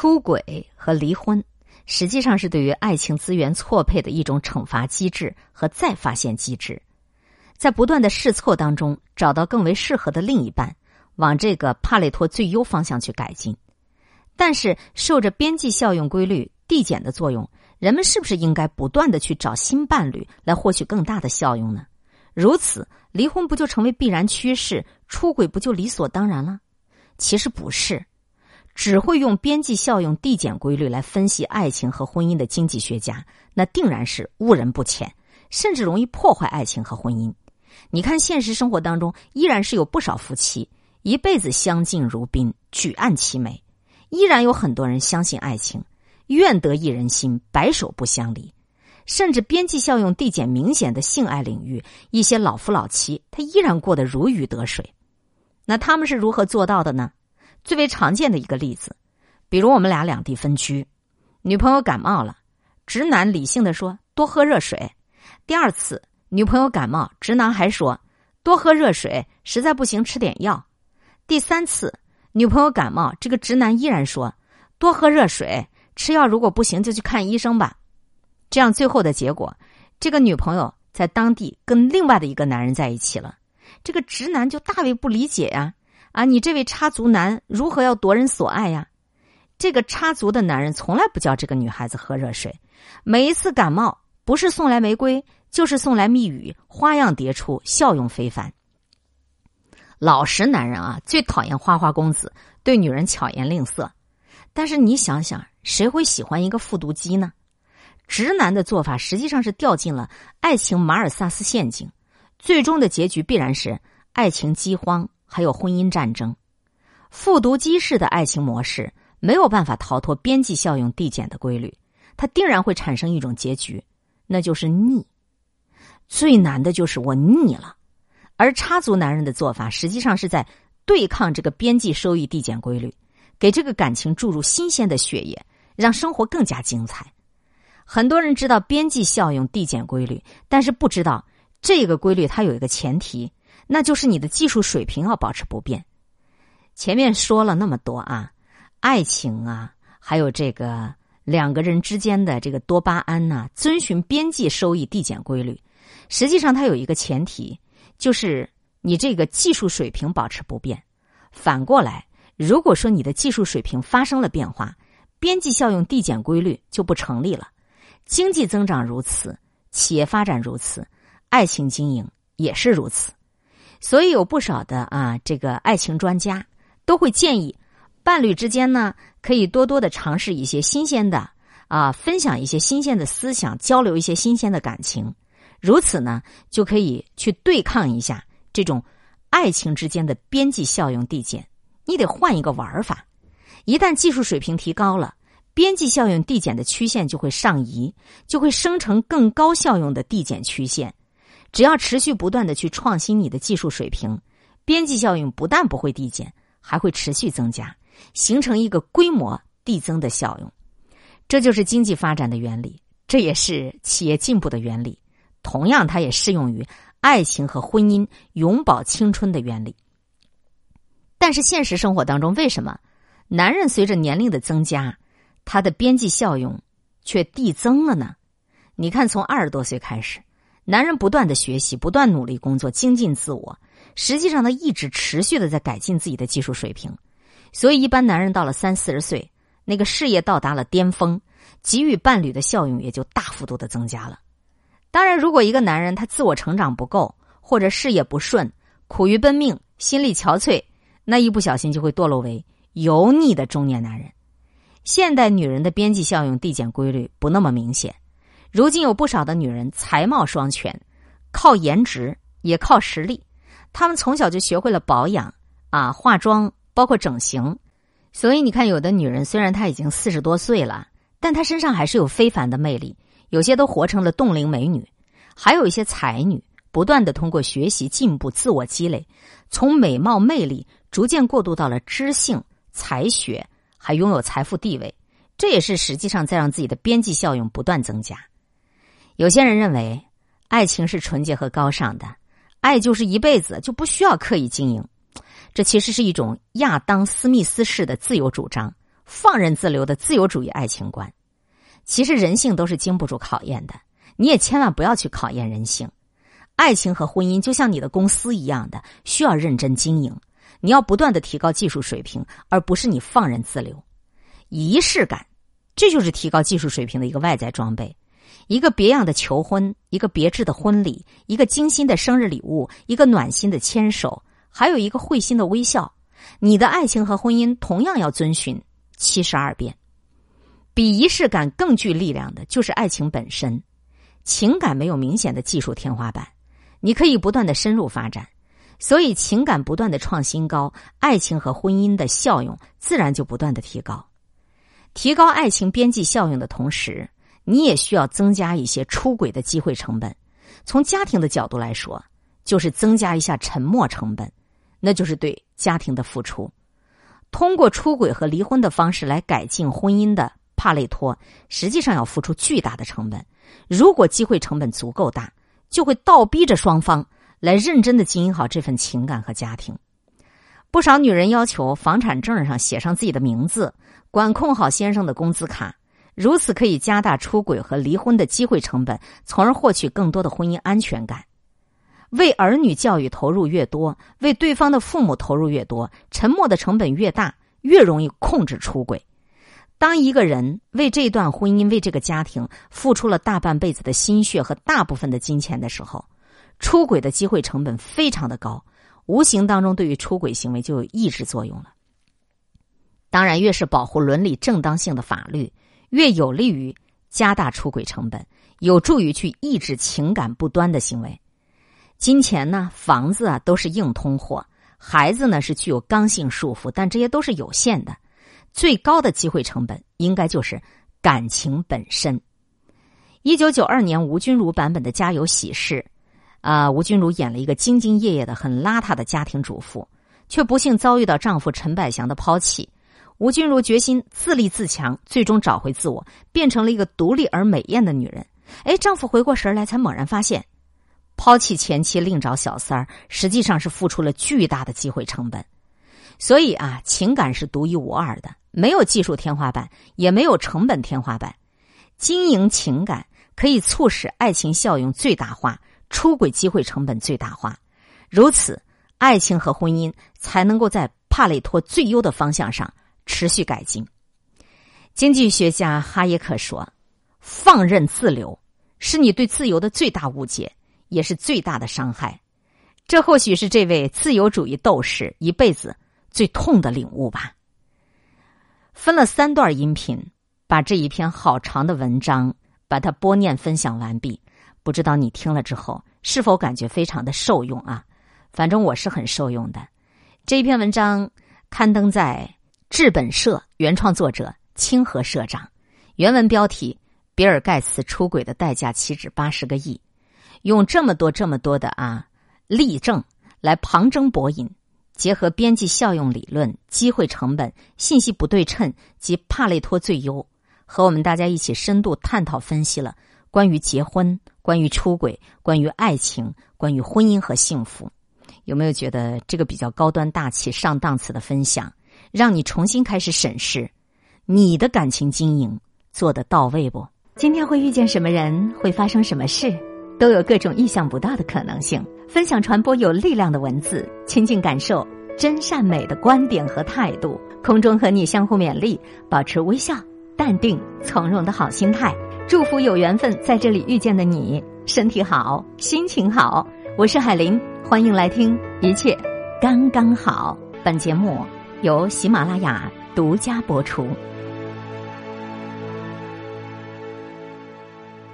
出轨和离婚实际上是对于爱情资源错配的一种惩罚机制和再发现机制，在不断的试错当中找到更为适合的另一半，往这个帕累托最优方向去改进。但是，受着边际效用规律递减的作用，人们是不是应该不断的去找新伴侣来获取更大的效用呢？如此，离婚不就成为必然趋势？出轨不就理所当然了？其实不是。只会用边际效用递减规律来分析爱情和婚姻的经济学家，那定然是误人不浅，甚至容易破坏爱情和婚姻。你看，现实生活当中依然是有不少夫妻一辈子相敬如宾，举案齐眉；依然有很多人相信爱情，愿得一人心，白首不相离。甚至边际效用递减明显的性爱领域，一些老夫老妻他依然过得如鱼得水。那他们是如何做到的呢？最为常见的一个例子，比如我们俩两地分居，女朋友感冒了，直男理性的说多喝热水。第二次女朋友感冒，直男还说多喝热水，实在不行吃点药。第三次女朋友感冒，这个直男依然说多喝热水，吃药如果不行就去看医生吧。这样最后的结果，这个女朋友在当地跟另外的一个男人在一起了，这个直男就大为不理解呀。啊你这位插足男如何要夺人所爱呀？这个插足的男人从来不叫这个女孩子喝热水，每一次感冒不是送来玫瑰，就是送来蜜语，花样迭出，效用非凡。老实男人啊，最讨厌花花公子对女人巧言令色。但是你想想，谁会喜欢一个复读机呢？直男的做法实际上是掉进了爱情马尔萨斯陷阱，最终的结局必然是爱情饥荒。还有婚姻战争，复读机式的爱情模式没有办法逃脱边际效用递减的规律，它定然会产生一种结局，那就是腻。最难的就是我腻了，而插足男人的做法实际上是在对抗这个边际收益递减规律，给这个感情注入新鲜的血液，让生活更加精彩。很多人知道边际效用递减规律，但是不知道这个规律它有一个前提。那就是你的技术水平要保持不变。前面说了那么多啊，爱情啊，还有这个两个人之间的这个多巴胺呐，遵循边际收益递减规律。实际上，它有一个前提，就是你这个技术水平保持不变。反过来，如果说你的技术水平发生了变化，边际效用递减规律就不成立了。经济增长如此，企业发展如此，爱情经营也是如此。所以有不少的啊，这个爱情专家都会建议，伴侣之间呢可以多多的尝试一些新鲜的啊，分享一些新鲜的思想，交流一些新鲜的感情，如此呢就可以去对抗一下这种爱情之间的边际效用递减。你得换一个玩法，一旦技术水平提高了，边际效用递减的曲线就会上移，就会生成更高效用的递减曲线。只要持续不断的去创新你的技术水平，边际效应不但不会递减，还会持续增加，形成一个规模递增的效用。这就是经济发展的原理，这也是企业进步的原理。同样，它也适用于爱情和婚姻永葆青春的原理。但是，现实生活当中，为什么男人随着年龄的增加，他的边际效用却递增了呢？你看，从二十多岁开始。男人不断的学习，不断努力工作，精进自我。实际上，他一直持续的在改进自己的技术水平。所以，一般男人到了三四十岁，那个事业到达了巅峰，给予伴侣的效用也就大幅度的增加了。当然，如果一个男人他自我成长不够，或者事业不顺，苦于奔命，心力憔悴，那一不小心就会堕落为油腻的中年男人。现代女人的边际效用递减规律不那么明显。如今有不少的女人才貌双全，靠颜值也靠实力。她们从小就学会了保养啊、化妆，包括整形。所以你看，有的女人虽然她已经四十多岁了，但她身上还是有非凡的魅力。有些都活成了冻龄美女，还有一些才女，不断的通过学习进步、自我积累，从美貌魅力逐渐过渡到了知性、才学，还拥有财富地位。这也是实际上在让自己的边际效用不断增加。有些人认为，爱情是纯洁和高尚的，爱就是一辈子，就不需要刻意经营。这其实是一种亚当·斯密斯式的自由主张，放任自流的自由主义爱情观。其实人性都是经不住考验的，你也千万不要去考验人性。爱情和婚姻就像你的公司一样的，需要认真经营。你要不断的提高技术水平，而不是你放任自流。仪式感，这就是提高技术水平的一个外在装备。一个别样的求婚，一个别致的婚礼，一个精心的生日礼物，一个暖心的牵手，还有一个会心的微笑。你的爱情和婚姻同样要遵循七十二变。比仪式感更具力量的就是爱情本身。情感没有明显的技术天花板，你可以不断的深入发展。所以，情感不断的创新高，爱情和婚姻的效用自然就不断的提高。提高爱情边际效应的同时，你也需要增加一些出轨的机会成本。从家庭的角度来说，就是增加一下沉没成本，那就是对家庭的付出。通过出轨和离婚的方式来改进婚姻的帕累托，实际上要付出巨大的成本。如果机会成本足够大，就会倒逼着双方。来认真的经营好这份情感和家庭。不少女人要求房产证上写上自己的名字，管控好先生的工资卡，如此可以加大出轨和离婚的机会成本，从而获取更多的婚姻安全感。为儿女教育投入越多，为对方的父母投入越多，沉默的成本越大，越容易控制出轨。当一个人为这段婚姻、为这个家庭付出了大半辈子的心血和大部分的金钱的时候，出轨的机会成本非常的高，无形当中对于出轨行为就有抑制作用了。当然，越是保护伦理正当性的法律，越有利于加大出轨成本，有助于去抑制情感不端的行为。金钱呢，房子啊，都是硬通货；孩子呢，是具有刚性束缚，但这些都是有限的。最高的机会成本应该就是感情本身。一九九二年吴君如版本的《家有喜事》。啊，吴君如演了一个兢兢业业的、很邋遢的家庭主妇，却不幸遭遇到丈夫陈百祥的抛弃。吴君如决心自立自强，最终找回自我，变成了一个独立而美艳的女人。哎，丈夫回过神来，才猛然发现，抛弃前妻另找小三儿，实际上是付出了巨大的机会成本。所以啊，情感是独一无二的，没有技术天花板，也没有成本天花板。经营情感可以促使爱情效用最大化。出轨机会成本最大化，如此，爱情和婚姻才能够在帕累托最优的方向上持续改进。经济学家哈耶克说：“放任自流是你对自由的最大误解，也是最大的伤害。”这或许是这位自由主义斗士一辈子最痛的领悟吧。分了三段音频，把这一篇好长的文章把它播念分享完毕。不知道你听了之后是否感觉非常的受用啊？反正我是很受用的。这一篇文章刊登在智本社，原创作者清河社长。原文标题：比尔盖茨出轨的代价岂止八十个亿？用这么多这么多的啊例证来旁征博引，结合边际效用理论、机会成本、信息不对称及帕累托最优，和我们大家一起深度探讨分析了关于结婚。关于出轨，关于爱情，关于婚姻和幸福，有没有觉得这个比较高端大气上档次的分享，让你重新开始审视你的感情经营做得到位不？今天会遇见什么人，会发生什么事，都有各种意想不到的可能性。分享传播有力量的文字，亲近感受真善美的观点和态度。空中和你相互勉励，保持微笑、淡定、从容的好心态。祝福有缘分在这里遇见的你，身体好，心情好。我是海林，欢迎来听，一切刚刚好。本节目由喜马拉雅独家播出。